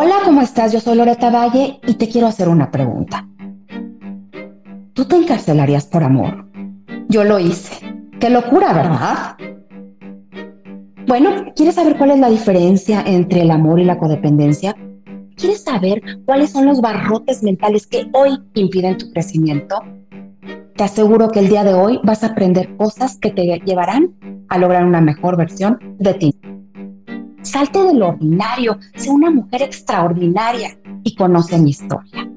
Hola, ¿cómo estás? Yo soy Loreta Valle y te quiero hacer una pregunta. ¿Tú te encarcelarías por amor? Yo lo hice. Qué locura, ¿verdad? Bueno, ¿quieres saber cuál es la diferencia entre el amor y la codependencia? ¿Quieres saber cuáles son los barrotes mentales que hoy impiden tu crecimiento? Te aseguro que el día de hoy vas a aprender cosas que te llevarán a lograr una mejor versión de ti. Salte del ordinario, sé una mujer extraordinaria y conoce mi historia.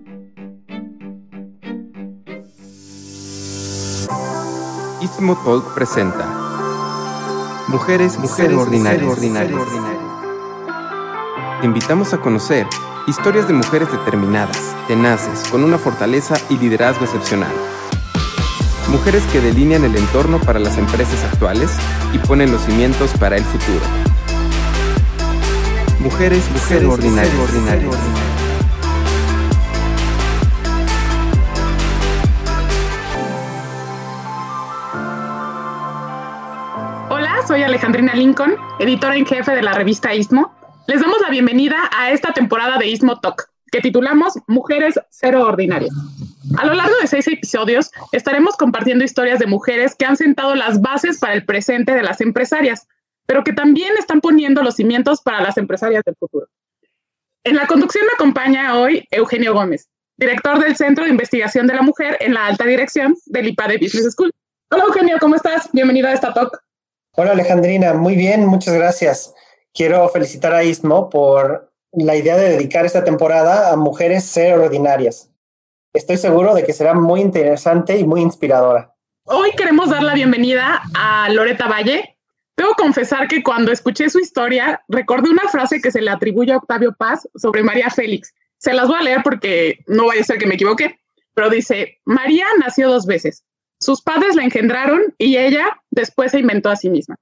Istmo Talk presenta Mujeres, Mujeres Ordinarias. ordinarias. Te invitamos a conocer historias de mujeres determinadas, tenaces, con una fortaleza y liderazgo excepcional. Mujeres que delinean el entorno para las empresas actuales y ponen los cimientos para el futuro. Mujeres, mujeres ordinarias. ordinarias. Hola, soy Alejandrina Lincoln, editora en jefe de la revista Istmo. Les damos la bienvenida a esta temporada de Istmo Talk, que titulamos Mujeres Cero Ordinarias. A lo largo de seis episodios estaremos compartiendo historias de mujeres que han sentado las bases para el presente de las empresarias, pero que también están poniendo los cimientos para las empresarias del futuro. En la conducción me acompaña hoy Eugenio Gómez, director del Centro de Investigación de la Mujer en la alta dirección del IPADE Business School. Hola Eugenio, ¿cómo estás? Bienvenido a esta talk. Hola Alejandrina, muy bien, muchas gracias. Quiero felicitar a Istmo por la idea de dedicar esta temporada a mujeres ser ordinarias. Estoy seguro de que será muy interesante y muy inspiradora. Hoy queremos dar la bienvenida a Loreta Valle, Debo confesar que cuando escuché su historia, recordé una frase que se le atribuye a Octavio Paz sobre María Félix. Se las voy a leer porque no vaya a ser que me equivoque, pero dice, María nació dos veces. Sus padres la engendraron y ella después se inventó a sí misma.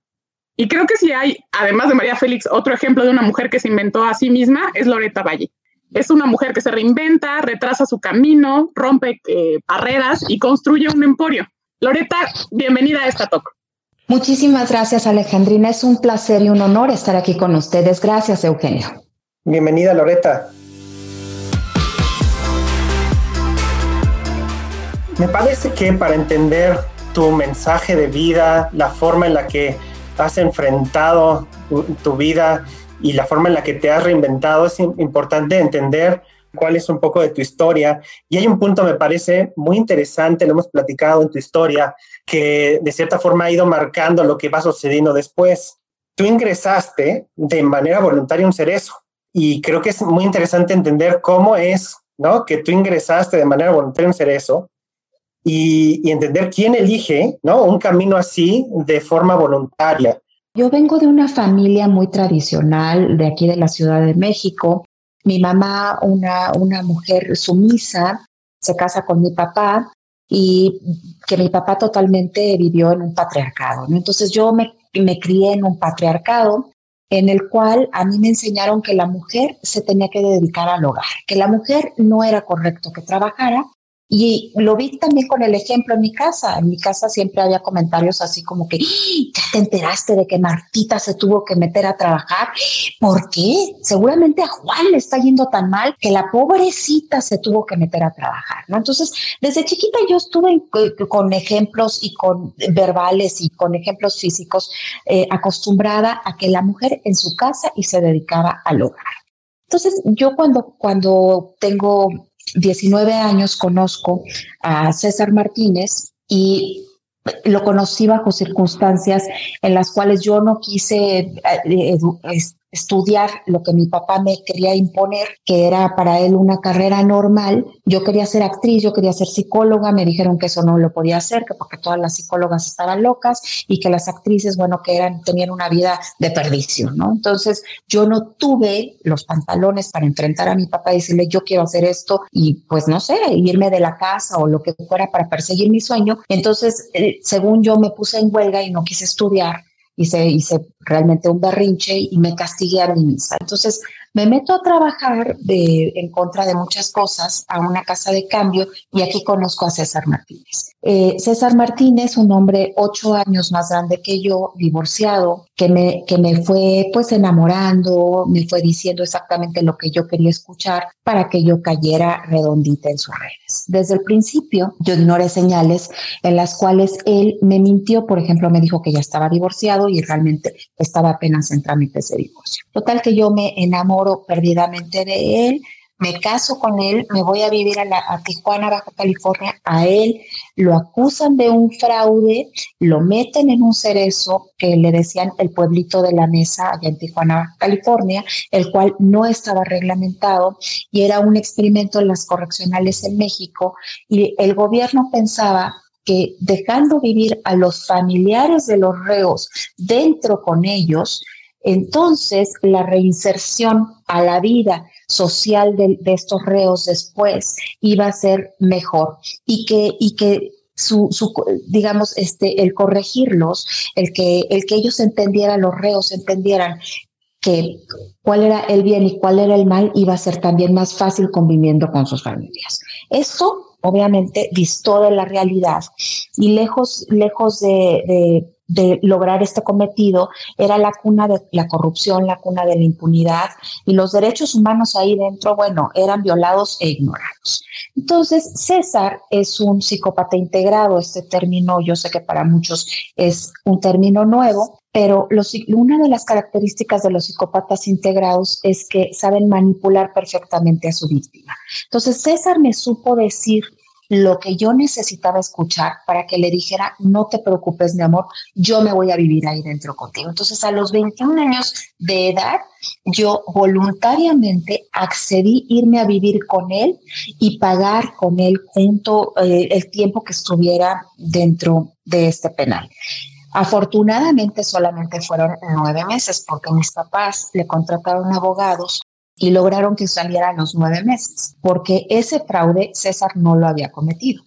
Y creo que si hay, además de María Félix, otro ejemplo de una mujer que se inventó a sí misma es Loreta Valle. Es una mujer que se reinventa, retrasa su camino, rompe eh, barreras y construye un emporio. Loreta, bienvenida a esta talk. Muchísimas gracias, Alejandrina. Es un placer y un honor estar aquí con ustedes. Gracias, Eugenio. Bienvenida, Loreta. Me parece que para entender tu mensaje de vida, la forma en la que has enfrentado tu, vida y la forma en la que te has reinventado, es importante entender cuál es un poco de tu historia. Y hay un punto, me parece muy interesante, lo hemos platicado en tu historia, que de cierta forma ha ido marcando lo que va sucediendo después. Tú ingresaste de manera voluntaria un cerezo y creo que es muy interesante entender cómo es, ¿no? Que tú ingresaste de manera voluntaria un cerezo y, y entender quién elige, ¿no? Un camino así de forma voluntaria. Yo vengo de una familia muy tradicional de aquí de la Ciudad de México mi mamá, una, una mujer sumisa, se casa con mi papá y que mi papá totalmente vivió en un patriarcado. Entonces yo me, me crié en un patriarcado en el cual a mí me enseñaron que la mujer se tenía que dedicar al hogar, que la mujer no era correcto que trabajara y lo vi también con el ejemplo en mi casa. En mi casa siempre había comentarios así como que, ya te enteraste de que Martita se tuvo que meter a trabajar. ¿Por qué? Seguramente a Juan le está yendo tan mal que la pobrecita se tuvo que meter a trabajar, ¿no? Entonces, desde chiquita yo estuve con ejemplos y con verbales y con ejemplos físicos eh, acostumbrada a que la mujer en su casa y se dedicaba al hogar. Entonces, yo cuando, cuando tengo 19 años conozco a César Martínez y lo conocí bajo circunstancias en las cuales yo no quise eh, estudiar lo que mi papá me quería imponer, que era para él una carrera normal. Yo quería ser actriz, yo quería ser psicóloga, me dijeron que eso no lo podía hacer, que porque todas las psicólogas estaban locas y que las actrices, bueno, que eran, tenían una vida de perdición, ¿no? Entonces yo no tuve los pantalones para enfrentar a mi papá y decirle, yo quiero hacer esto y pues no sé, irme de la casa o lo que fuera para perseguir mi sueño. Entonces, eh, según yo me puse en huelga y no quise estudiar hice, hice realmente un berrinche y me castigué a mí. Entonces, Me meto a trabajar de, en contra de muchas cosas a una casa de cambio y aquí conozco a César Martínez. Eh, César Martínez, un hombre ocho años más grande que yo, divorciado, que me, que me fue pues enamorando, me fue diciendo exactamente lo que yo quería escuchar para que yo cayera redondita en sus redes. Desde el principio yo ignoré señales en las cuales él me mintió, por ejemplo, me dijo que ya estaba divorciado y realmente estaba apenas en trámites de divorcio. Total que yo me perdidamente de él, me caso con él, me voy a vivir a, la, Tijuana, Baja California, a él lo acusan de un fraude, lo meten en un cerezo que le decían el pueblito de la mesa allá en Tijuana, California, el cual no estaba reglamentado y era un experimento en las correccionales en México. Y el gobierno pensaba que dejando vivir a los familiares de los reos dentro con ellos, entonces la reinserción a la vida social de, estos reos después iba a ser mejor y que, y que su, su, digamos, este, el corregirlos, el que, el que ellos entendieran, los reos entendieran que cuál era el bien y cuál era el mal, iba a ser también más fácil conviviendo con sus familias. Eso, obviamente, distó de la realidad y lejos, lejos de lograr este cometido era la cuna de la corrupción, la cuna de la impunidad y los derechos humanos ahí dentro, bueno, eran violados e ignorados. Entonces, César es un psicópata integrado, este término yo sé que para muchos es un término nuevo, pero una de las características de los psicópatas integrados es que saben manipular perfectamente a su víctima. Entonces, César me supo decir lo que yo necesitaba escuchar para que le dijera, no te preocupes, mi amor, yo me voy a vivir ahí dentro contigo. Entonces, a los 21 años de edad, yo voluntariamente accedí irme a vivir con él y pagar con él junto eh, el tiempo que estuviera dentro de este penal. Afortunadamente solamente fueron nueve meses porque mis papás le contrataron abogados y lograron que saliera a los nueve meses, porque ese fraude César no lo había cometido.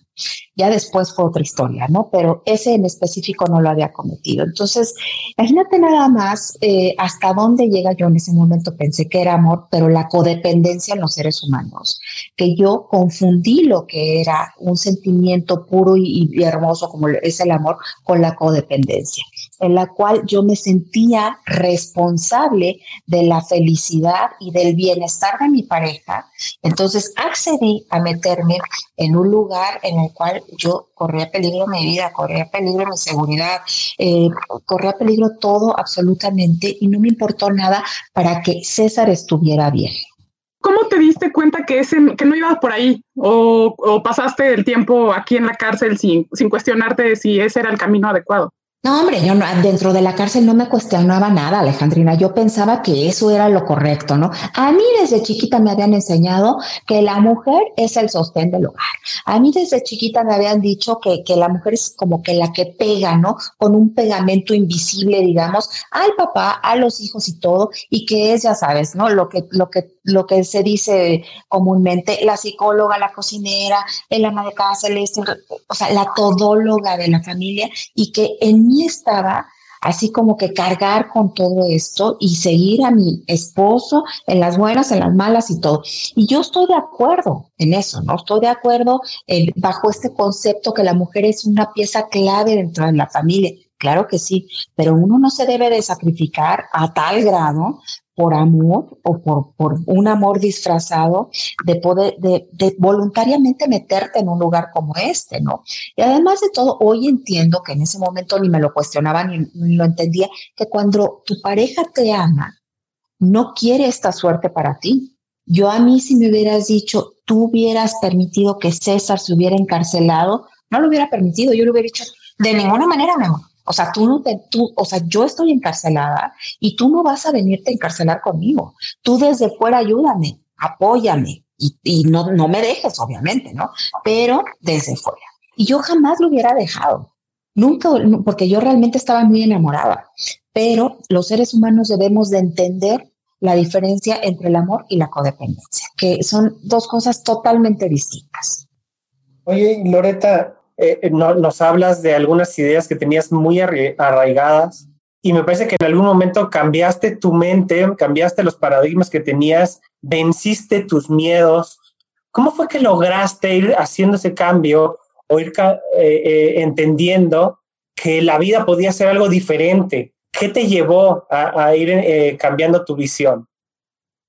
Ya después fue otra historia, ¿no? Pero ese en específico no lo había cometido. Entonces, imagínate nada más eh, hasta dónde llega yo en ese momento. Pensé que era amor, pero la codependencia en los seres humanos, que yo confundí lo que era un sentimiento puro y, y hermoso como es el amor con la codependencia, en la cual yo me sentía responsable de la felicidad y del bienestar de mi pareja. Entonces accedí a meterme en un lugar en el cual yo corría peligro mi vida, corría peligro mi seguridad, eh, corría peligro todo absolutamente y no me importó nada para que César estuviera bien. ¿Cómo te diste cuenta que, ese, que no ibas por ahí o, pasaste el tiempo aquí en la cárcel sin, sin cuestionarte si ese era el camino adecuado? No, hombre, yo no, dentro de la cárcel no me cuestionaba nada, Alejandrina. Yo pensaba que eso era lo correcto, ¿no? A mí desde chiquita me habían enseñado que la mujer es el sostén del hogar. A mí desde chiquita me habían dicho que, que la mujer es como que la que pega, ¿no? Con un pegamento invisible, digamos, al papá, a los hijos y todo, y que es, ya sabes, ¿no? Lo que, lo que, lo que se dice comúnmente, la psicóloga, la cocinera, el ama de casa, el, o sea, la todóloga de la familia, y que en estaba así como que cargar con todo esto y seguir a mi esposo en las buenas, en las malas y todo. Y yo estoy de acuerdo en eso, ¿no? Estoy de acuerdo bajo este concepto que la mujer es una pieza clave dentro de la familia. Claro que sí, pero uno no se debe de sacrificar a tal grado por amor o por, por un amor disfrazado de poder, de, voluntariamente meterte en un lugar como este, ¿no? Y además de todo, hoy entiendo que en ese momento ni me lo cuestionaba ni, lo entendía, que cuando tu pareja te ama, no quiere esta suerte para ti. Yo a mí si me hubieras dicho, tú hubieras permitido que César se hubiera encarcelado, no lo hubiera permitido, yo le hubiera dicho, de ninguna manera, mi amor o sea, tú no te, tú, o sea, yo estoy encarcelada y tú no vas a venirte a encarcelar conmigo. Tú desde fuera ayúdame, apóyame y, no, no me dejes, obviamente, ¿no? Pero desde fuera. Y yo jamás lo hubiera dejado. Nunca, porque yo realmente estaba muy enamorada. Pero los seres humanos debemos de entender la diferencia entre el amor y la codependencia, que son dos cosas totalmente distintas. Oye, Loreta, eh, no, nos hablas de algunas ideas que tenías muy arraigadas y me parece que en algún momento cambiaste tu mente, cambiaste los paradigmas que tenías, venciste tus miedos. ¿Cómo fue que lograste ir haciendo ese cambio o ir eh, eh, entendiendo que la vida podía ser algo diferente? ¿Qué te llevó a, ir eh, cambiando tu visión?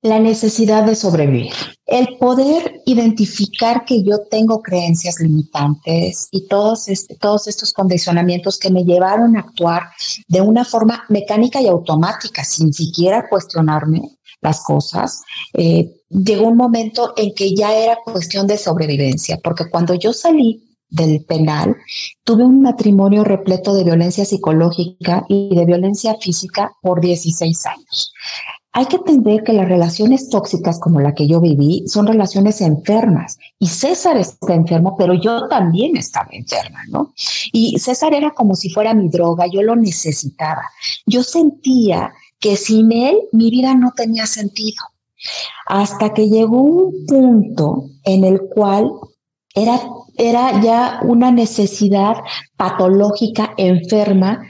La necesidad de sobrevivir. El poder identificar que yo tengo creencias limitantes y todos, este, todos estos condicionamientos que me llevaron a actuar de una forma mecánica y automática, sin siquiera cuestionarme las cosas, eh, llegó un momento en que ya era cuestión de sobrevivencia, porque cuando yo salí del penal, tuve un matrimonio repleto de violencia psicológica y de violencia física por 16 años. Hay que entender que las relaciones tóxicas como la que yo viví son relaciones enfermas y César está enfermo, pero yo también estaba enferma, ¿no? Y César era como si fuera mi droga, yo lo necesitaba. Yo sentía que sin él mi vida no tenía sentido. Hasta que llegó un punto en el cual era, era ya una necesidad patológica, enferma,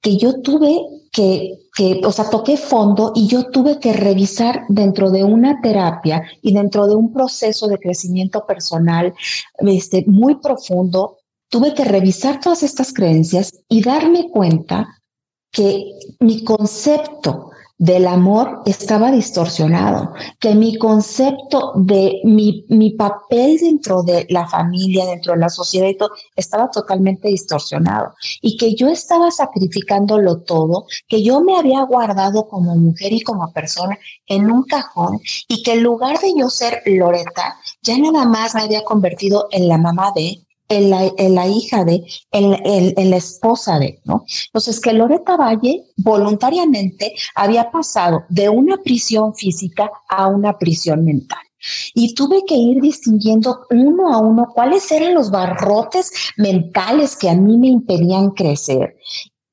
que yo tuve que, que, o sea, toqué fondo y yo tuve que revisar dentro de una terapia y dentro de un proceso de crecimiento personal este, muy profundo, tuve que revisar todas estas creencias y darme cuenta que mi concepto del amor estaba distorsionado, que mi concepto de mi, mi, papel dentro de la familia, dentro de la sociedad y todo, estaba totalmente distorsionado. Y que yo estaba sacrificándolo todo, que yo me había guardado como mujer y como persona en un cajón y que en lugar de yo ser Loreta, ya nada más me había convertido en la mamá de, en la, hija de, en, la esposa de, ¿no? Entonces, que Loreta Valle voluntariamente había pasado de una prisión física a una prisión mental. Y tuve que ir distinguiendo uno a uno cuáles eran los barrotes mentales que a mí me impedían crecer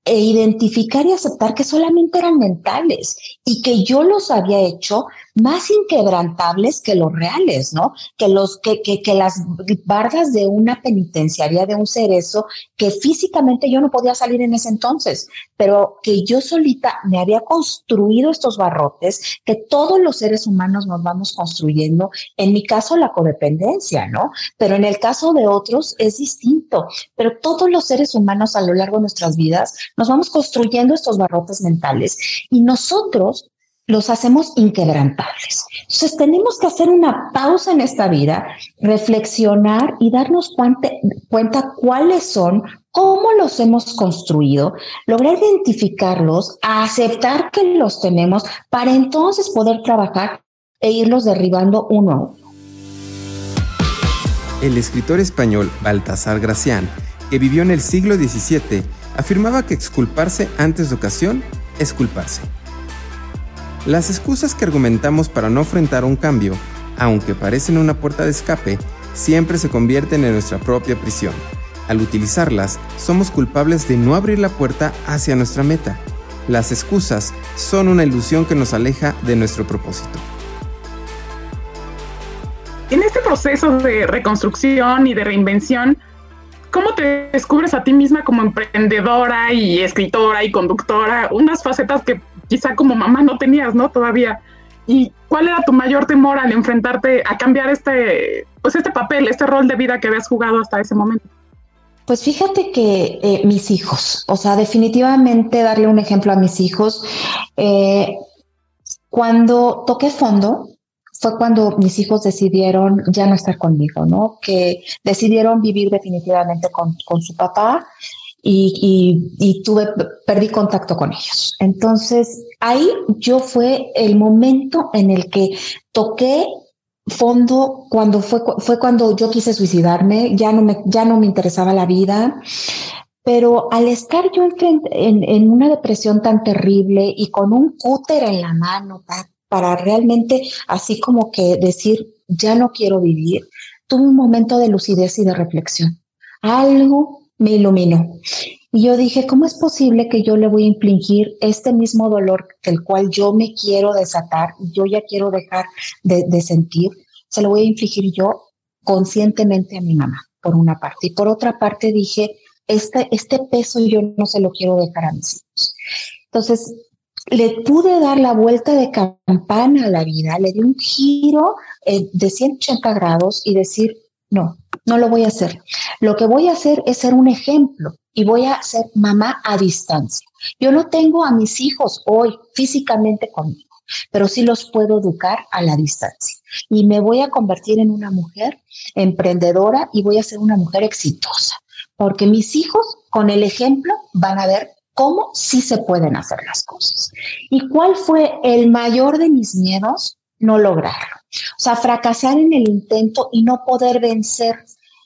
e identificar y aceptar que solamente eran mentales y que yo los había hecho más inquebrantables que los reales, ¿no? Que los que, que, que las bardas de una penitenciaria de un cerezo que físicamente yo no podía salir en ese entonces, pero que yo solita me había construido estos barrotes que todos los seres humanos nos vamos construyendo. En mi caso la codependencia, ¿no? Pero en el caso de otros es distinto. Pero todos los seres humanos a lo largo de nuestras vidas nos vamos construyendo estos barrotes mentales y nosotros los hacemos inquebrantables. Entonces tenemos que hacer una pausa en esta vida, reflexionar y darnos cuenta, cuáles son, cómo los hemos construido, lograr identificarlos, aceptar que los tenemos para entonces poder trabajar e irlos derribando uno a uno. El escritor español Baltasar Gracián, que vivió en el siglo XVII, afirmaba que exculparse antes de ocasión es culparse. Las excusas que argumentamos para no enfrentar un cambio, aunque parecen una puerta de escape, siempre se convierten en nuestra propia prisión. Al utilizarlas, somos culpables de no abrir la puerta hacia nuestra meta. Las excusas son una ilusión que nos aleja de nuestro propósito. En este proceso de reconstrucción y de reinvención, ¿cómo te descubres a ti misma como emprendedora y escritora y conductora? Unas facetas que quizá como mamá no tenías, ¿no? Todavía. ¿Y cuál era tu mayor temor al enfrentarte a cambiar este, pues este papel, este rol de vida que habías jugado hasta ese momento? Pues fíjate que eh, mis hijos, o sea, definitivamente darle un ejemplo a mis hijos, eh, cuando toqué fondo, fue cuando mis hijos decidieron ya no estar conmigo, ¿no? Que decidieron vivir definitivamente con, con su papá y, tuve, perdí contacto con ellos. Entonces, ahí yo fue el momento en el que toqué fondo cuando fue, fue cuando yo quise suicidarme, ya no me, ya no me interesaba la vida, pero al estar yo en, en, una depresión tan terrible y con un cúter en la mano para, para realmente así como que decir, ya no quiero vivir, tuve un momento de lucidez y de reflexión. Algo me iluminó. Y yo dije, ¿cómo es posible que yo le voy a infligir este mismo dolor del cual yo me quiero desatar yo ya quiero dejar de, sentir? Se lo voy a infligir yo conscientemente a mi mamá, por una parte. Y por otra parte dije, este, este peso yo no se lo quiero dejar a mis hijos. Entonces, le pude dar la vuelta de campana a la vida, le di un giro eh, de 180 grados y decir, no, no lo voy a hacer. Lo que voy a hacer es ser un ejemplo y voy a ser mamá a distancia. Yo no tengo a mis hijos hoy físicamente conmigo, pero sí los puedo educar a la distancia. Y me voy a convertir en una mujer emprendedora y voy a ser una mujer exitosa, porque mis hijos con el ejemplo van a ver cómo sí se pueden hacer las cosas. ¿Y cuál fue el mayor de mis miedos? No lograrlo. O sea, fracasar en el intento y no poder vencer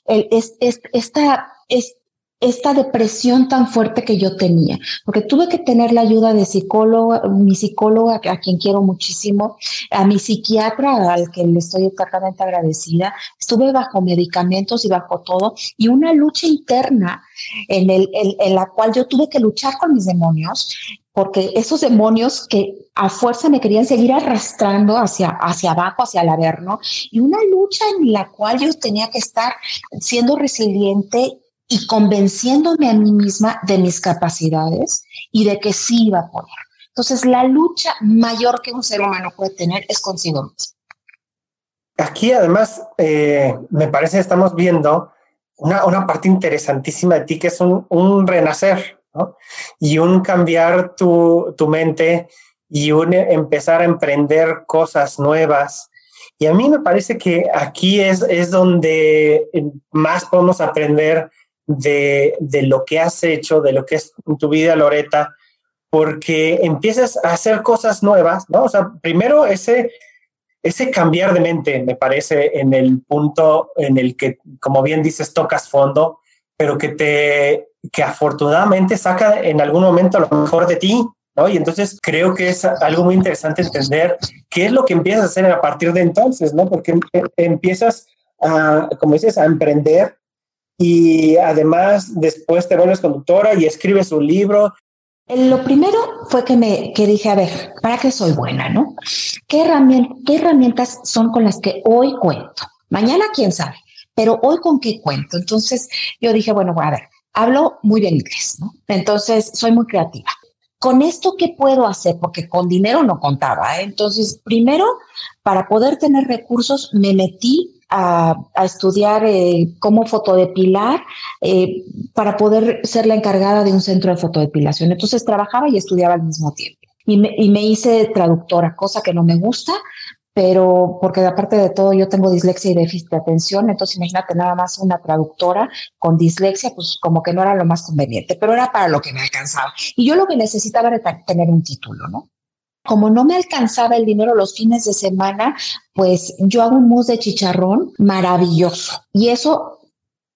el, es, esta, es, esta depresión tan fuerte que yo tenía, porque tuve que tener la ayuda de psicólogo, mi psicóloga, a quien quiero muchísimo, a mi psiquiatra, al que le estoy eternamente agradecida, estuve bajo medicamentos y bajo todo, y una lucha interna el, en la cual yo tuve que luchar con mis demonios, porque esos demonios que a fuerza me querían seguir arrastrando hacia, hacia abajo, hacia el averno, y una lucha en la cual yo tenía que estar siendo resiliente y convenciéndome a mí misma de mis capacidades y de que sí iba a poder. Entonces, la lucha mayor que un ser humano puede tener es consigo mismo. Aquí, además, eh, me parece que estamos viendo una, una, parte interesantísima de ti, que es un, un renacer, Y un cambiar tu, tu mente y un empezar a emprender cosas nuevas. Y a mí me parece que aquí es, es donde más podemos aprender de, de, lo que has hecho, de lo que es tu vida, Loreta, porque empiezas a hacer cosas nuevas, ¿no? O sea, primero ese, ese cambiar de mente, me parece, en el punto en el que, como bien dices, tocas fondo, pero que te, que afortunadamente saca en algún momento lo mejor de ti, ¿no? Y entonces creo que es algo muy interesante entender qué es lo que empiezas a hacer a partir de entonces, ¿no? Porque em, empiezas a, como dices, a emprender y además después te vuelves conductora y escribes un libro. Lo primero fue que me que dije, a ver, ¿para qué soy buena, no? ¿Qué, herramientas, ¿Qué herramientas son con las que hoy cuento? Mañana, quién sabe, pero hoy con qué cuento. Entonces yo dije, bueno, a ver, hablo muy bien inglés, ¿no? Entonces soy muy creativa. ¿Con esto qué puedo hacer? Porque con dinero no contaba. ¿eh? Entonces, primero, para poder tener recursos, me metí a, estudiar eh, cómo fotodepilar eh, para poder ser la encargada de un centro de fotodepilación. Entonces trabajaba y estudiaba al mismo tiempo. Y me, y me hice traductora, cosa que no me gusta, pero porque aparte de todo yo tengo dislexia y déficit de atención, entonces imagínate nada más una traductora con dislexia, pues como que no era lo más conveniente, pero era para lo que me alcanzaba. Y yo lo que necesitaba era tener un título, ¿no? como no me alcanzaba el dinero los fines de semana, pues yo hago un mousse de chicharrón maravilloso. Y eso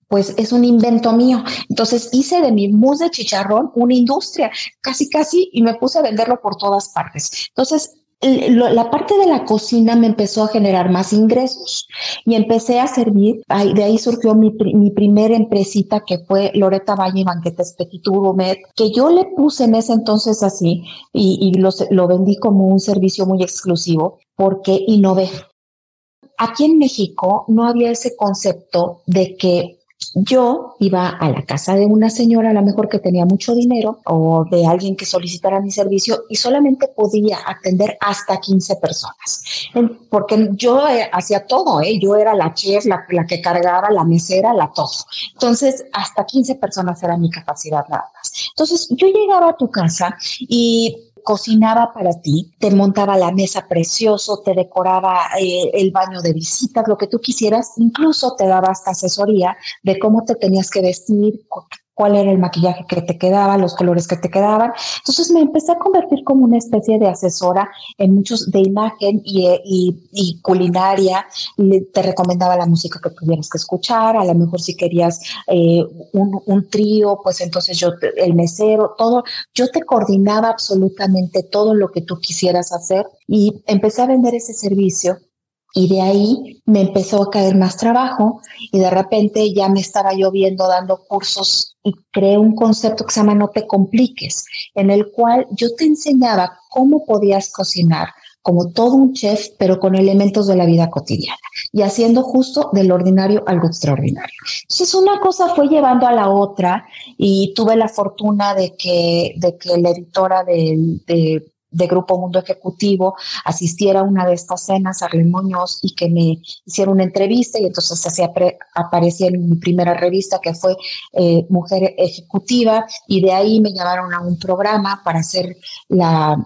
pues es un invento mío. Entonces hice de mi mousse de chicharrón una industria, casi casi, y me puse a venderlo por todas partes. Entonces la parte de la cocina me empezó a generar más ingresos y empecé a servir. de ahí surgió mi, mi primera empresita que fue Loreta Valle Banquetes Petit Gourmet, que yo le puse en ese entonces así y, y lo, lo vendí como un servicio muy exclusivo porque innové. Aquí en México no había ese concepto de que yo iba a la casa de una señora, a lo mejor que tenía mucho dinero, o de alguien que solicitara mi servicio, y solamente podía atender hasta 15 personas. Porque yo eh, hacía todo, ¿eh? yo era la chef, la, la, que cargaba, la mesera, la todo. Entonces, hasta 15 personas era mi capacidad nada más. Entonces, yo llegaba a tu casa y cocinaba para ti, te montaba la mesa precioso, te decoraba eh, el baño de visitas, lo que tú quisieras, incluso te daba hasta asesoría de cómo te tenías que vestir, cuál era el maquillaje que te quedaba, los colores que te quedaban. Entonces me empecé a convertir como una especie de asesora en muchos de imagen y, y, culinaria. te recomendaba la música que tuvieras que escuchar, a lo mejor si querías eh, un, un trío, pues entonces yo, el mesero, todo, yo te coordinaba absolutamente todo lo que tú quisieras hacer y empecé a vender ese servicio Y de ahí me empezó a caer más trabajo y de repente ya me estaba yo viendo dando cursos y creé un concepto que se llama No te compliques, en el cual yo te enseñaba cómo podías cocinar como todo un chef, pero con elementos de la vida cotidiana y haciendo justo del ordinario algo extraordinario. Entonces una cosa fue llevando a la otra y tuve la fortuna de que, de que la editora de, de de Grupo Mundo Ejecutivo asistiera a una de estas cenas, Arlen Muñoz, y que me hiciera una entrevista y entonces así aparecía en mi primera revista que fue eh, Mujer Ejecutiva y de ahí me llamaron a un programa para hacer la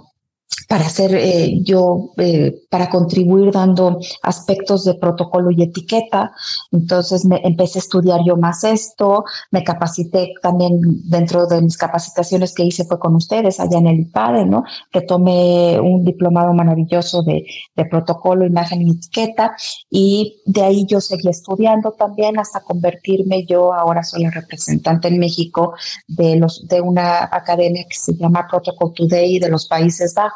para hacer eh, yo, eh, para contribuir dando aspectos de protocolo y etiqueta. Entonces me empecé a estudiar yo más esto, me capacité también dentro de mis capacitaciones que hice fue con ustedes allá en el IPADE, ¿no? Que tomé un diplomado maravilloso de, de protocolo, imagen y etiqueta y de ahí yo seguí estudiando también hasta convertirme yo, ahora soy la representante en México de, los, de una academia que se llama Protocol Today de los Países Bajos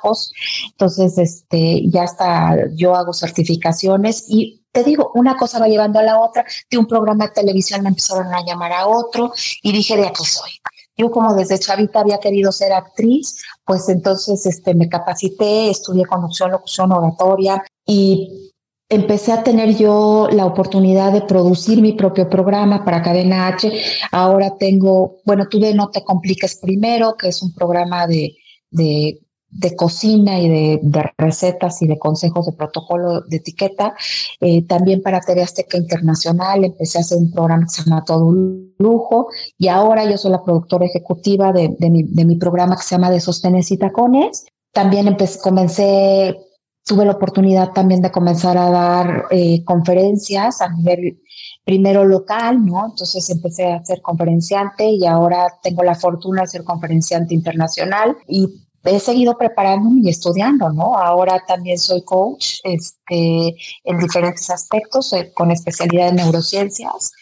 entonces, este, ya está, yo hago certificaciones y te digo, una cosa va llevando a la otra. De un programa de televisión me empezaron a llamar a otro y dije, de aquí soy. Yo como desde chavita había querido ser actriz, pues entonces este, me capacité, estudié conducción, locución, oratoria y empecé a tener yo la oportunidad de producir mi propio programa para Cadena H. Ahora tengo, bueno, tuve No Te Compliques Primero, que es un programa de, de de cocina y de, recetas y de consejos de protocolo de etiqueta. Eh, también para TV Azteca Internacional empecé a hacer un programa que se llama Todo un Lujo y ahora yo soy la productora ejecutiva de, mi, de mi, programa que se llama De Sostenes y Tacones. También empecé, comencé, tuve la oportunidad también de comenzar a dar eh, conferencias a nivel primero local, ¿no? Entonces empecé a ser conferenciante y ahora tengo la fortuna de ser conferenciante internacional y he seguido preparándome y estudiando, ¿no? Ahora también soy coach este, en diferentes aspectos, eh, con especialidad en neurociencias.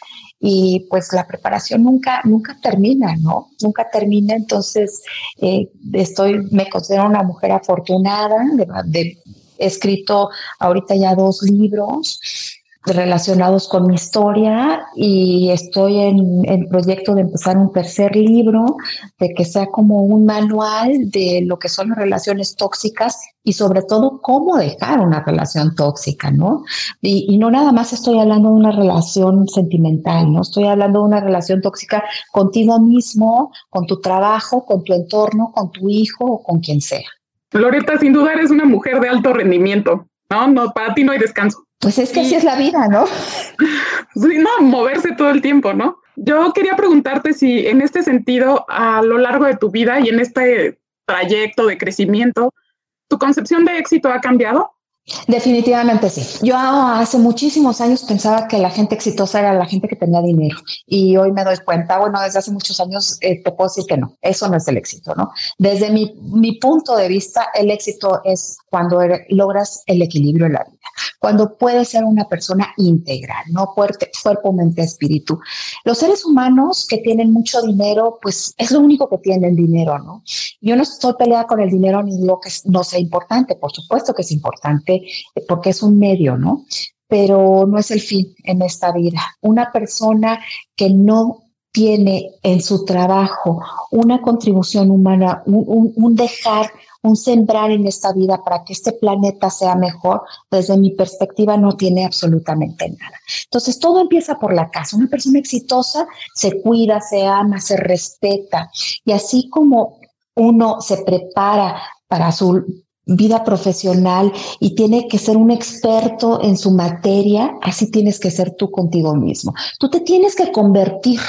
Y pues la preparación nunca, nunca termina, ¿no? Nunca termina. Entonces, eh, estoy, me considero una mujer afortunada. de, he escrito ahorita ya dos libros relacionados con mi historia y estoy en el proyecto de empezar un tercer libro, de que sea como un manual de lo que son las relaciones tóxicas y sobre todo cómo dejar una relación tóxica, ¿no? Y, no nada más estoy hablando de una relación sentimental, ¿no? Estoy hablando de una relación tóxica contigo mismo, con tu trabajo, con tu entorno, con tu hijo o con quien sea. Loreta, sin duda eres una mujer de alto rendimiento, ¿no? No, para ti no hay descanso. Pues es que así es la vida, ¿no? Sí, no, moverse todo el tiempo, ¿no? Yo quería preguntarte si en este sentido, a lo largo de tu vida y en este trayecto de crecimiento, ¿tu concepción de éxito ha cambiado? Definitivamente sí. Yo hace muchísimos años pensaba que la gente exitosa era la gente que tenía dinero y hoy me doy cuenta, bueno, desde hace muchos años eh, te puedo decir que no, eso no es el éxito, ¿no? Desde mi, mi punto de vista, el éxito es cuando logras el equilibrio en la vida, cuando puedes ser una persona integral, no cuerpo, mente, espíritu. Los seres humanos que tienen mucho dinero, pues es lo único que tienen dinero, ¿no? Yo no estoy peleada con el dinero ni lo que no sea importante, por supuesto que es importante porque es un medio, ¿no? Pero no es el fin en esta vida. Una persona que no tiene en su trabajo una contribución humana, un, dejar, un sembrar en esta vida para que este planeta sea mejor, desde mi perspectiva no tiene absolutamente nada. Entonces, todo empieza por la casa. Una persona exitosa se cuida, se ama, se respeta. Y así como uno se prepara para su vida profesional y tiene que ser un experto en su materia, así tienes que ser tú contigo mismo. Tú te tienes que convertir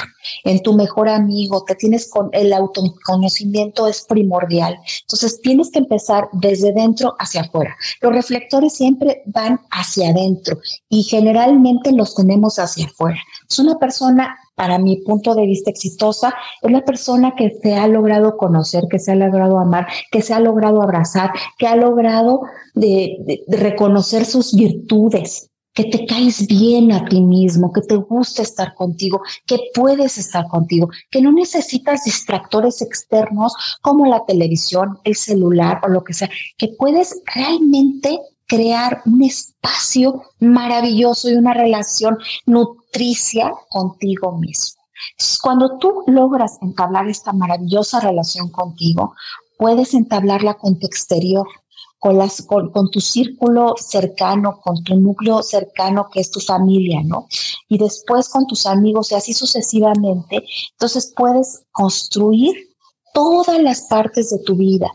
en tu mejor amigo, te tienes con el autoconocimiento es primordial. Entonces tienes que empezar desde dentro hacia afuera. Los reflectores siempre van hacia adentro y generalmente los tenemos hacia afuera. Es una persona para mi punto de vista exitosa, es la persona que se ha logrado conocer, que se ha logrado amar, que se ha logrado abrazar, que ha logrado de, reconocer sus virtudes, que te caes bien a ti mismo, que te gusta estar contigo, que puedes estar contigo, que no necesitas distractores externos como la televisión, el celular o lo que sea, que puedes realmente crear un espacio maravilloso y una relación nutricia contigo mismo. Cuando tú logras entablar esta maravillosa relación contigo, puedes entablarla con tu exterior, con, las, con, tu círculo cercano, con tu núcleo cercano que es tu familia, ¿no? Y después con tus amigos y así sucesivamente. Entonces puedes construir todas las partes de tu vida.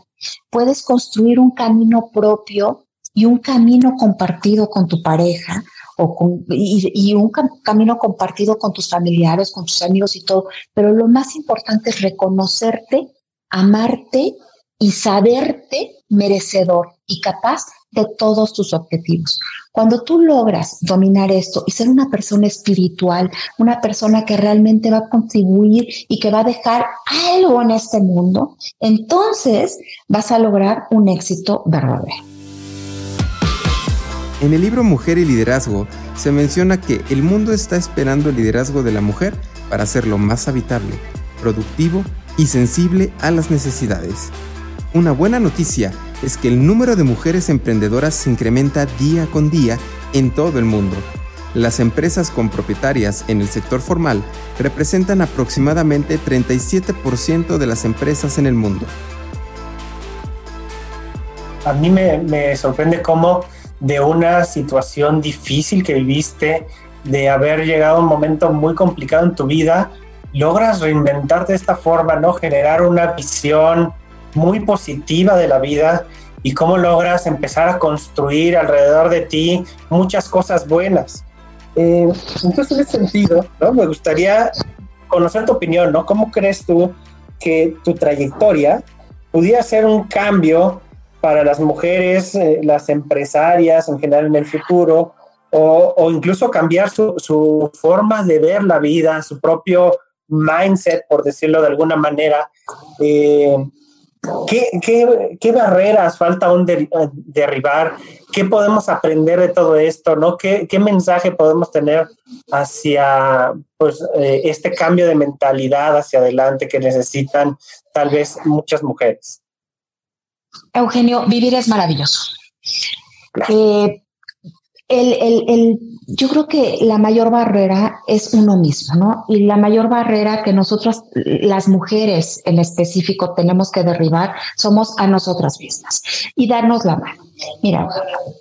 Puedes construir un camino propio y un camino compartido con tu pareja o con, y, un camino compartido con tus familiares, con tus amigos y todo. Pero lo más importante es reconocerte, amarte y saberte merecedor y capaz de todos tus objetivos. Cuando tú logras dominar esto y ser una persona espiritual, una persona que realmente va a contribuir y que va a dejar algo en este mundo, entonces vas a lograr un éxito verdadero. En el libro Mujer y Liderazgo se menciona que el mundo está esperando el liderazgo de la mujer para hacerlo más habitable, productivo y sensible a las necesidades. Una buena noticia es que el número de mujeres emprendedoras se incrementa día con día en todo el mundo. Las empresas con propietarias en el sector formal representan aproximadamente 37% de las empresas en el mundo. A mí me, sorprende cómo de una situación difícil que viviste, de haber llegado a un momento muy complicado en tu vida, logras reinventarte de esta forma, ¿no? Generar una visión, muy positiva de la vida y cómo logras empezar a construir alrededor de ti muchas cosas buenas. Eh, entonces, en ese sentido, ¿no? me gustaría conocer tu opinión, ¿no? ¿Cómo crees tú que tu trayectoria pudiera ser un cambio para las mujeres, eh, las empresarias en general en el futuro, o, incluso cambiar su, su, forma de ver la vida, su propio mindset, por decirlo de alguna manera, eh, ¿Qué, barreras falta aún derribar? ¿Qué podemos aprender de todo esto? ¿no? ¿Qué, mensaje podemos tener hacia pues, eh, este cambio de mentalidad hacia adelante que necesitan tal vez muchas mujeres? Eugenio, vivir es maravilloso. Eh, el, el, el, yo creo que la mayor barrera es uno mismo, ¿no? Y la mayor barrera que nosotras, las mujeres en específico, tenemos que derribar somos a nosotras mismas y darnos la mano. Mira,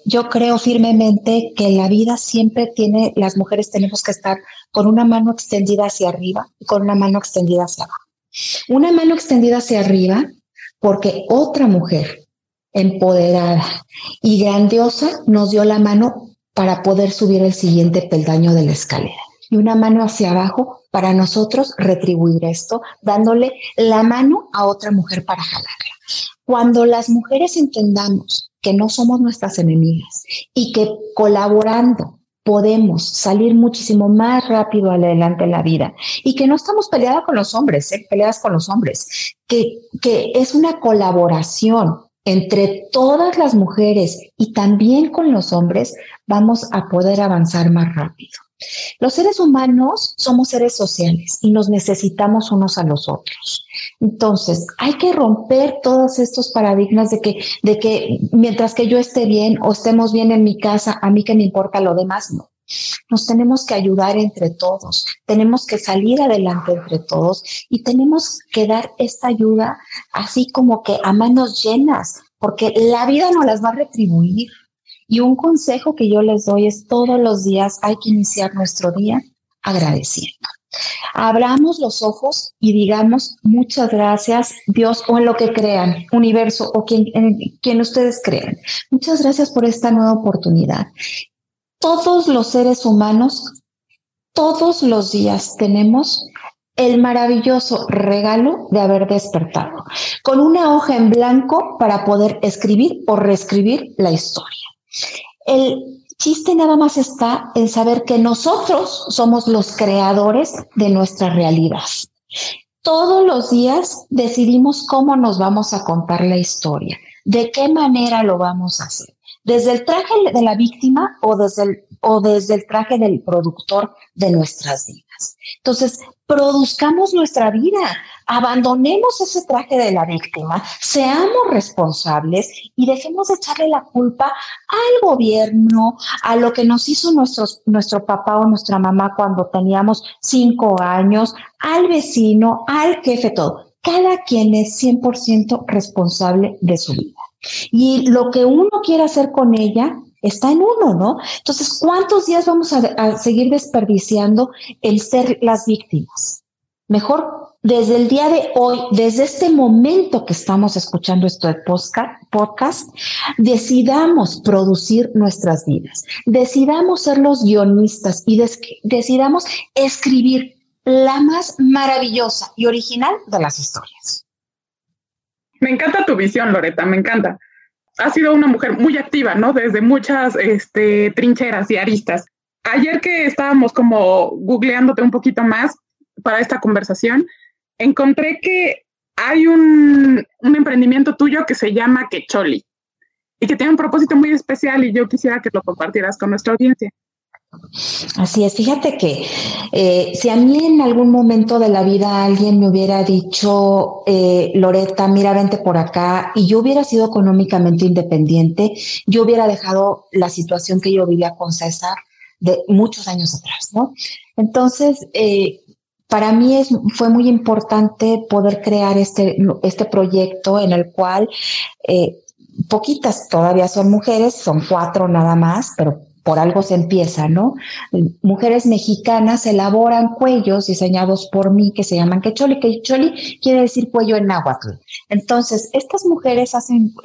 yo creo firmemente que la vida siempre tiene, las mujeres tenemos que estar con una mano extendida hacia arriba y con una mano extendida hacia abajo. Una mano extendida hacia arriba porque otra mujer empoderada y grandiosa nos dio la mano para poder subir el siguiente peldaño de la escalera. Y una mano hacia abajo para nosotros retribuir esto, dándole la mano a otra mujer para jalarla. Cuando las mujeres entendamos que no somos nuestras enemigas y que colaborando podemos salir muchísimo más rápido adelante en la vida y que no estamos peleadas con los hombres, ¿eh? peleadas con los hombres, que, que es una colaboración entre todas las mujeres y también con los hombres, vamos a poder avanzar más rápido. Los seres humanos somos seres sociales y nos necesitamos unos a los otros. Entonces, hay que romper todos estos paradigmas de que, de que mientras que yo esté bien o estemos bien en mi casa, a mí que me importa lo demás, no. Nos tenemos que ayudar entre todos, tenemos que salir adelante entre todos y tenemos que dar esta ayuda así como que a manos llenas, porque la vida no las va a retribuir. Y un consejo que yo les doy es todos los días hay que iniciar nuestro día agradeciendo. Abramos los ojos y digamos muchas gracias Dios o en lo que crean, universo o quien, quien ustedes crean. Muchas gracias por esta nueva oportunidad. Todos los seres humanos, todos los días tenemos el maravilloso regalo de haber despertado, con una hoja en blanco para poder escribir o reescribir la historia. El chiste nada más está en saber que nosotros somos los creadores de nuestra realidad. Todos los días decidimos cómo nos vamos a contar la historia, de qué manera lo vamos a hacer, desde el traje de la víctima o desde el, o desde el traje del productor de nuestras vidas. Entonces, produzcamos nuestra vida, abandonemos ese traje de la víctima, seamos responsables y dejemos de echarle la culpa al gobierno, a lo que nos hizo nuestro papá o nuestra mamá cuando teníamos cinco años, al vecino, al jefe, todo. Cada quien es 100% responsable de su vida. Y lo que uno quiere hacer con ella está en uno, ¿no? Entonces, ¿cuántos días vamos a, seguir desperdiciando el ser las víctimas? Mejor desde el día de hoy, desde este momento que estamos escuchando esto de podcast, decidamos producir nuestras vidas, decidamos ser los guionistas y decidamos escribir la más maravillosa y original de las historias. Me encanta tu visión, Loreta, me encanta ha sido una mujer muy activa, ¿no? Desde muchas este, trincheras y aristas. Ayer que estábamos como googleándote un poquito más para esta conversación, encontré que hay un, un emprendimiento tuyo que se llama Quecholi y que tiene un propósito muy especial y yo quisiera que lo compartieras con nuestra audiencia. Así es, fíjate que eh, si a mí en algún momento de la vida alguien me hubiera dicho, eh, Loreta, mira, vente por acá, y yo hubiera sido económicamente independiente, yo hubiera dejado la situación que yo vivía con César de muchos años atrás, ¿no? Entonces, eh, para mí es, fue muy importante poder crear este, este proyecto en el cual poquitas todavía son mujeres, son cuatro nada más, pero por algo se empieza, ¿no? Mujeres mexicanas elaboran cuellos diseñados por mí que se llaman quecholi. Quecholi quiere decir cuello en náhuatl. Entonces, estas mujeres hacen,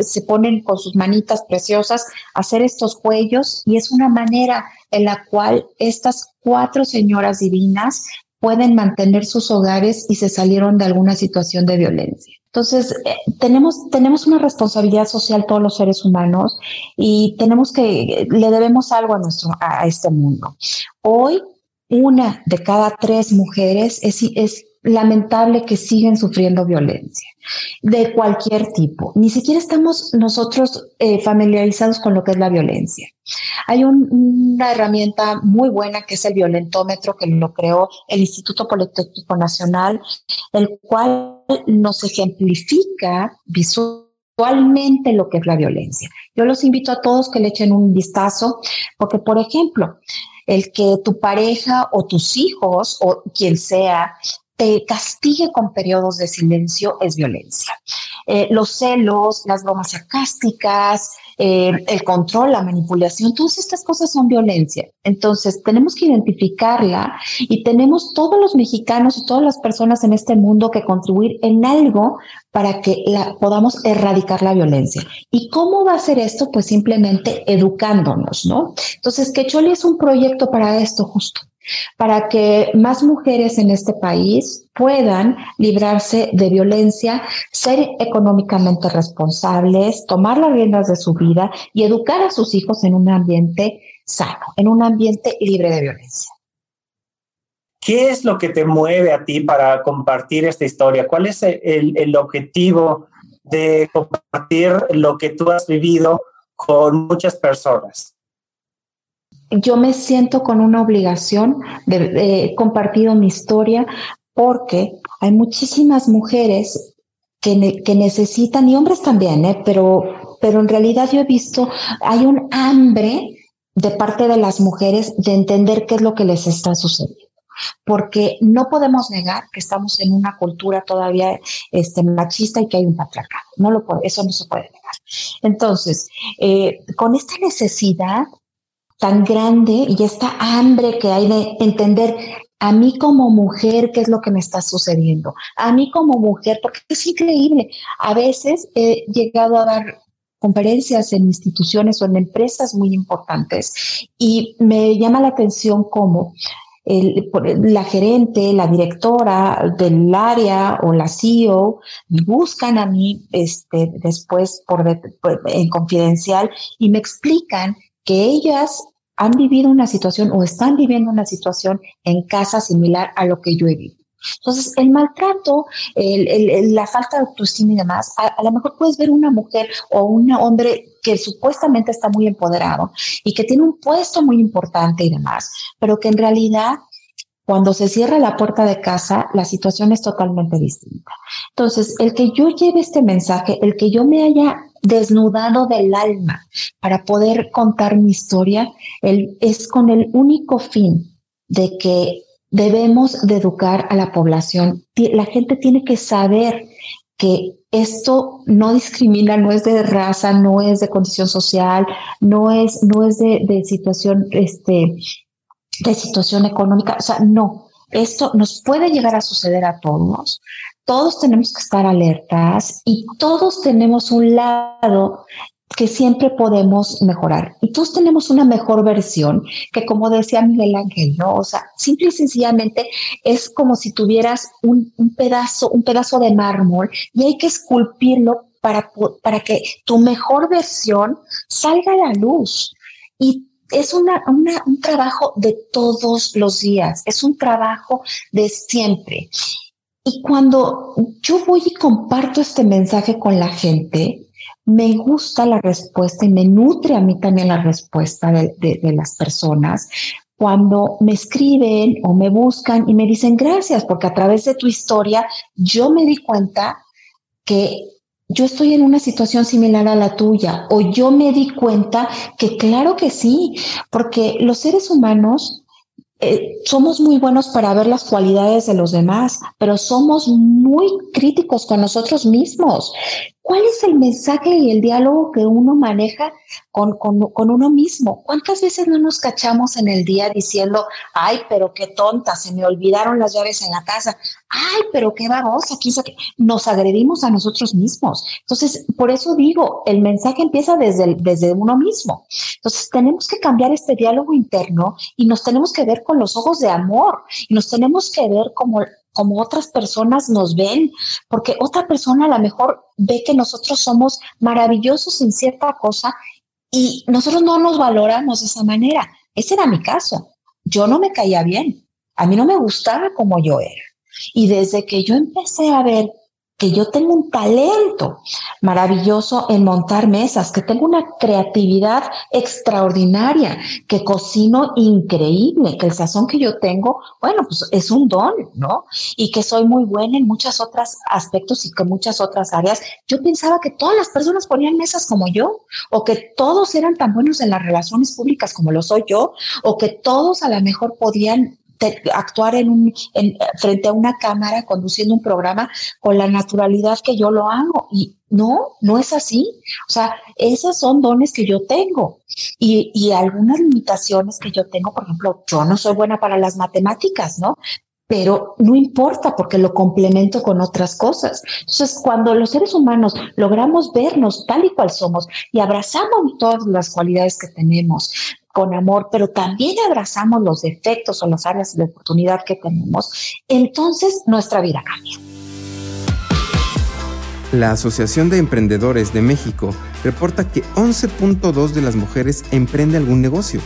se ponen con sus manitas preciosas a hacer estos cuellos y es una manera en la cual estas cuatro señoras divinas pueden mantener sus hogares y se salieron de alguna situación de violencia. Entonces, eh, tenemos, tenemos una responsabilidad social todos los seres humanos y tenemos que, le debemos algo a, nuestro, a este mundo. Hoy, una de cada tres mujeres es, es lamentable que siguen sufriendo violencia de cualquier tipo. Ni siquiera estamos nosotros eh, familiarizados con lo que es la violencia. Hay una herramienta muy buena que es el violentómetro que lo creó el Instituto Politécnico Nacional, el cual nos ejemplifica visualmente lo que es la violencia. Yo los invito a todos que le echen un vistazo, porque por ejemplo, el que tu pareja o tus hijos o quien sea te castigue con periodos de silencio es violencia. Eh, los celos, las bromas sarcásticas, eh, el control, la manipulación, todas estas cosas son violencia. Entonces, tenemos que identificarla y tenemos todos los mexicanos y todas las personas en este mundo que contribuir en algo para que la, podamos erradicar la violencia. ¿Y cómo va a ser esto? Pues simplemente educándonos, ¿no? Entonces, Quecholi es un proyecto para esto justo para que más mujeres en este país puedan librarse de violencia, ser económicamente responsables, tomar las riendas de su vida y educar a sus hijos en un ambiente sano, en un ambiente libre de violencia. ¿Qué es lo que te mueve a ti para compartir esta historia? ¿Cuál es el, objetivo de compartir lo que tú has vivido con muchas personas? Yo me siento con una obligación de, compartir mi historia porque hay muchísimas mujeres que, que necesitan, y hombres también, ¿eh? pero, pero en realidad yo he visto, hay un hambre de parte de las mujeres de entender qué es lo que les está sucediendo. Porque no podemos negar que estamos en una cultura todavía este, machista y que hay un patriarcado. No lo eso no se puede negar. Entonces, eh, con esta necesidad tan grande y esta hambre que hay de entender a mí como mujer qué es lo que me está sucediendo, a mí como mujer, porque es increíble. A veces he llegado a dar conferencias en instituciones o en empresas muy importantes y me llama la atención cómo la gerente, la directora del área o la CEO buscan a mí este, después por, en confidencial y me explican que ellas han vivido una situación o están viviendo una situación en casa similar a lo que yo he vivido. Entonces, el maltrato, la falta de autoestima y demás, a, lo mejor puedes ver una mujer o un hombre que supuestamente está muy empoderado y que tiene un puesto muy importante y demás, pero que en realidad Cuando se cierra la puerta de casa, la situación es totalmente distinta. Entonces, el que yo lleve este mensaje, el que yo me haya desnudado del alma para poder contar mi historia, es con el único fin de que debemos de educar a la población. La gente tiene que saber que esto no discrimina, no es de raza, no es de condición social, no es, no es de, de situación, este, de situación económica. O sea, no, esto nos puede llegar a suceder a todos. Todos tenemos que estar alertas y todos tenemos un lado que siempre podemos mejorar. Y todos tenemos una mejor versión que, como decía Miguel Ángel, ¿no? O sea, simple y sencillamente es como si tuvieras un, pedazo, un pedazo de mármol y hay que esculpirlo para, para que tu mejor versión salga a la luz. Y es una, un trabajo de todos los días, es un trabajo de siempre. Y cuando yo voy y comparto este mensaje con la gente, me gusta la respuesta y me nutre a mí también la respuesta de, de, las personas. Cuando me escriben o me buscan y me dicen gracias, porque a través de tu historia yo me di cuenta que yo estoy en una situación similar a la tuya o yo me di cuenta que claro que sí, porque los seres humanos eh, somos muy buenos para ver las cualidades de los demás, pero somos muy críticos con nosotros mismos. ¿Cuál es el mensaje y el diálogo que uno maneja con, con, uno mismo? ¿Cuántas veces no nos cachamos en el día diciendo, ay, pero qué tonta, se me olvidaron las llaves en la casa? Ay, pero qué babosa, aquí nos agredimos a nosotros mismos. Entonces, por eso digo, el mensaje empieza desde, desde uno mismo. Entonces, tenemos que cambiar este diálogo interno y nos tenemos que ver con los ojos de amor y nos tenemos que ver como como otras personas nos ven, porque otra persona a lo mejor ve que nosotros somos maravillosos en cierta cosa y nosotros no nos valoramos de esa manera. Ese era mi caso. Yo no me caía bien. A mí no me gustaba como yo era. Y desde que yo empecé a ver que yo tengo un talento maravilloso en montar mesas, que tengo una creatividad extraordinaria, que cocino increíble, que el sazón que yo tengo, bueno, pues es un don, ¿no? Y que soy muy buena en muchos otros aspectos y que muchas otras áreas. Yo pensaba que todas las personas ponían mesas como yo, o que todos eran tan buenos en las relaciones públicas como lo soy yo, o que todos a lo mejor podían actuar en un, en, frente a una cámara conduciendo un programa con la naturalidad que yo lo hago. Y no, no es así. O sea, esos son dones que yo tengo y, y algunas limitaciones que yo tengo. Por ejemplo, yo no soy buena para las matemáticas, ¿no? pero no importa porque lo complemento con otras cosas. Entonces, cuando los seres humanos logramos vernos tal y cual somos y abrazamos todas las cualidades que tenemos, con amor, pero también abrazamos los defectos o las áreas de oportunidad que tenemos, entonces nuestra vida cambia. La Asociación de Emprendedores de México reporta que 11.2 de las mujeres emprende algún negocio.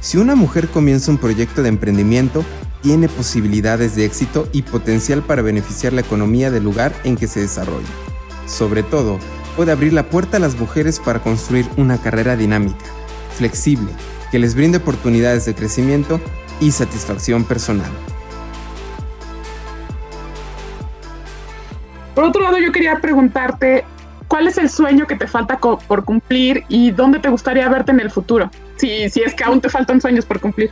Si una mujer comienza un proyecto de emprendimiento, tiene posibilidades de éxito y potencial para beneficiar la economía del lugar en que se desarrolla. Sobre todo, puede abrir la puerta a las mujeres para construir una carrera dinámica, flexible, que les brinde oportunidades de crecimiento y satisfacción personal. Por otro lado, yo quería preguntarte, ¿cuál es el sueño que te falta por cumplir y dónde te gustaría verte en el futuro? Si, si es que aún te faltan sueños por cumplir.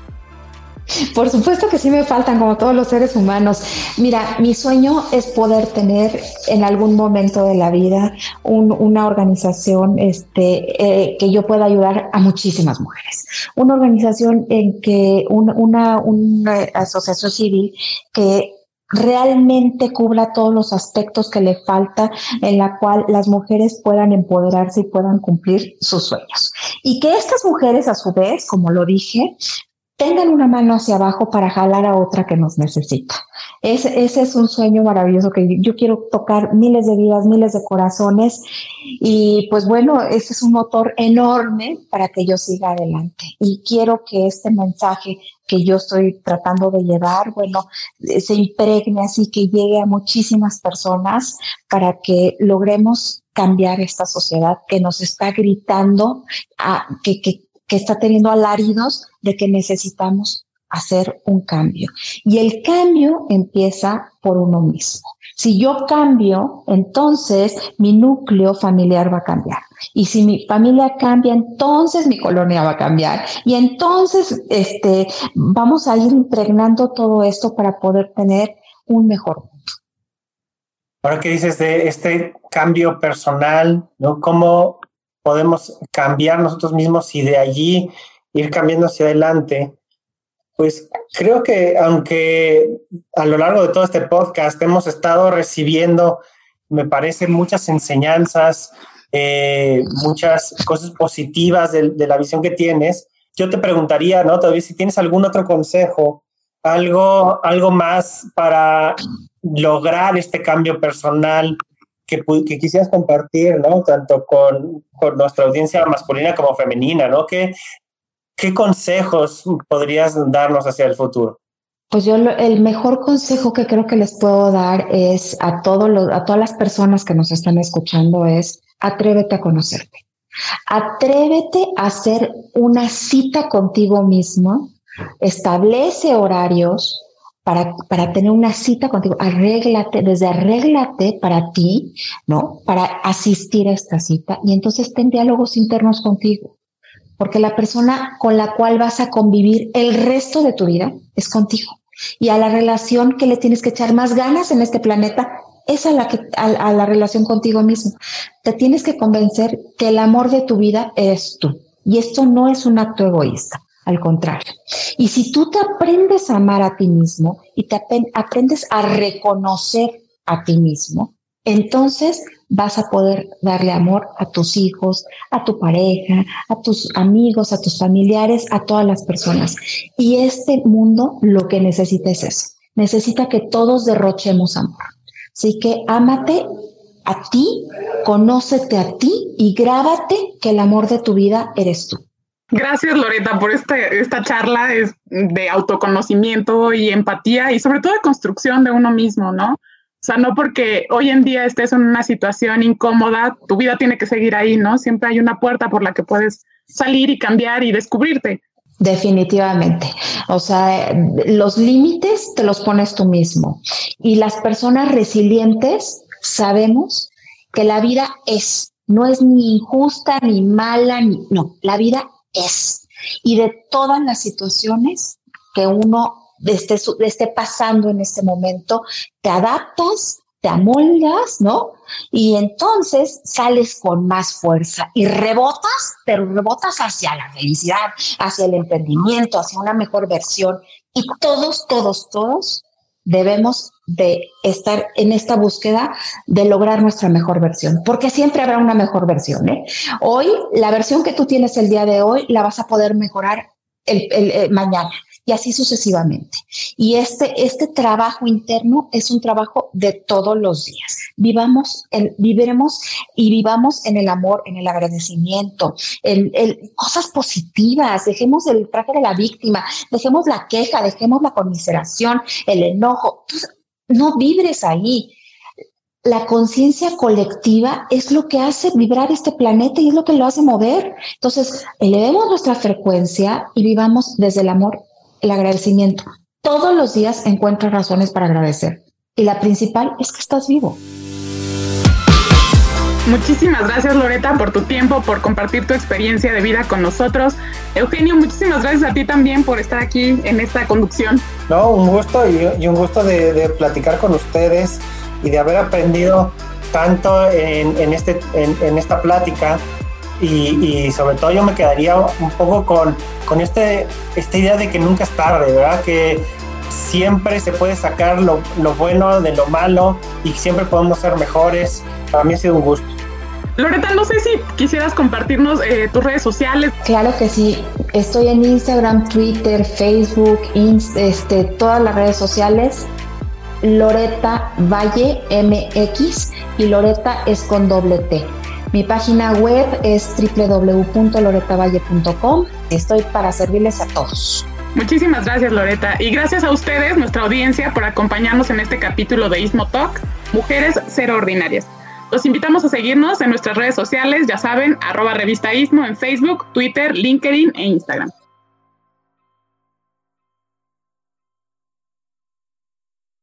Por supuesto que sí me faltan, como todos los seres humanos. Mira, mi sueño es poder tener en algún momento de la vida una organización este, eh, que yo pueda ayudar a muchísimas mujeres. Una organización en que una, una asociación civil que realmente cubra todos los aspectos que le falta en la cual las mujeres puedan empoderarse y puedan cumplir sus sueños. Y que estas mujeres, a su vez, como lo dije, tengan una mano hacia abajo para jalar a otra que nos necesita. Ese, ese es un sueño maravilloso que yo quiero tocar miles de vidas, miles de corazones y pues bueno, ese es un motor enorme para que yo siga adelante. Y quiero que este mensaje que yo estoy tratando de llevar, bueno, se impregne así que llegue a muchísimas personas para que logremos cambiar esta sociedad que nos está gritando, a, que, que, que está teniendo alaridos de que necesitamos hacer un cambio. Y el cambio empieza por uno mismo. Si yo cambio, entonces mi núcleo familiar va a cambiar. Y si mi familia cambia, entonces mi colonia va a cambiar. Y entonces este, vamos a ir impregnando todo esto para poder tener un mejor mundo. Ahora que dices de este cambio personal, ¿no? ¿Cómo podemos cambiar nosotros mismos y de allí ir cambiando hacia adelante? Pues creo que aunque a lo largo de todo este podcast hemos estado recibiendo, me parece, muchas enseñanzas, eh, muchas cosas positivas de, de, la visión que tienes, yo te preguntaría, ¿no? Todavía si tienes algún otro consejo, algo, algo más para lograr este cambio personal que, que quisieras compartir, ¿no? Tanto con, con, nuestra audiencia masculina como femenina, ¿no? ¿Qué, ¿Qué consejos podrías darnos hacia el futuro? Pues yo el mejor consejo que creo que les puedo dar es a todos los, a todas las personas que nos están escuchando es atrévete a conocerte. Atrévete a hacer una cita contigo mismo, establece horarios para, para tener una cita contigo, arréglate, desde arréglate para ti, ¿no? Para asistir a esta cita y entonces ten diálogos internos contigo porque la persona con la cual vas a convivir el resto de tu vida es contigo. Y a la relación que le tienes que echar más ganas en este planeta es a la, que, a, la relación contigo mismo. Te tienes que convencer que el amor de tu vida es tú. Y esto no es un acto egoísta, al contrario. Y si tú te aprendes a amar a ti mismo y te aprendes a reconocer a ti mismo, entonces vas a poder darle amor a tus hijos, a tu pareja, a tus amigos, a tus familiares, a todas las personas. Y este mundo lo que necesita es eso. Necesita que todos derrochemos amor. Así que ámate a ti, conócete a ti y grábate que el amor de tu vida eres tú. Gracias, Loreta, por este, esta charla de autoconocimiento y empatía y sobre todo de construcción de uno mismo, ¿no? O sea, no porque hoy en día estés en una situación incómoda, tu vida tiene que seguir ahí, ¿no? Siempre hay una puerta por la que puedes salir y cambiar y descubrirte. Definitivamente. O sea, los límites te los pones tú mismo. Y las personas resilientes sabemos que la vida es, no es ni injusta, ni mala, ni, no, la vida es. Y de todas las situaciones que uno esté, esté pasando en este momento, te adaptas, te amoldas, ¿no? Y entonces sales con más fuerza y rebotas, pero rebotas hacia la felicidad, hacia el emprendimiento, hacia una mejor versión. Y todos, todos, todos debemos de estar en esta búsqueda de lograr nuestra mejor versión, porque siempre habrá una mejor versión. ¿eh? Hoy, la versión que tú tienes el día de hoy, la vas a poder mejorar el, el, eh, mañana y así sucesivamente. Y este, este trabajo interno es un trabajo de todos los días. Vivamos, el, viviremos y vivamos en el amor, en el agradecimiento, en, cosas positivas. Dejemos el traje de la víctima, dejemos la queja, dejemos la conmiseración, el enojo. No vibres ahí la conciencia colectiva es lo que hace vibrar este planeta y es lo que lo hace mover. Entonces, elevemos nuestra frecuencia y vivamos desde el amor el agradecimiento. Todos los días encuentras razones para agradecer. Y la principal es que estás vivo. Muchísimas gracias Loreta por tu tiempo, por compartir tu experiencia de vida con nosotros. Eugenio, muchísimas gracias a ti también por estar aquí en esta conducción. No, un gusto y, un gusto de, platicar con ustedes y de haber aprendido tanto en, este, en esta plática y, sobre todo yo me quedaría un poco con, con este, esta idea de que nunca es tarde, ¿verdad? Que siempre se puede sacar lo, lo bueno de lo malo y siempre podemos ser mejores. Para mí ha sido un gusto. Loreta, no sé si quisieras compartirnos eh, tus redes sociales. Claro que sí. Estoy en Instagram, Twitter, Facebook, este, todas las redes sociales. Loreta Valle MX y Loreta es con doble T. Mi página web es www.loretavalle.com. Estoy para servirles a todos. Muchísimas gracias Loreta y gracias a ustedes, nuestra audiencia, por acompañarnos en este capítulo de Ismo Talk, Mujeres Cero Ordinarias. Los invitamos a seguirnos en nuestras redes sociales, ya saben, arroba revista Ismo en Facebook, Twitter, LinkedIn e Instagram.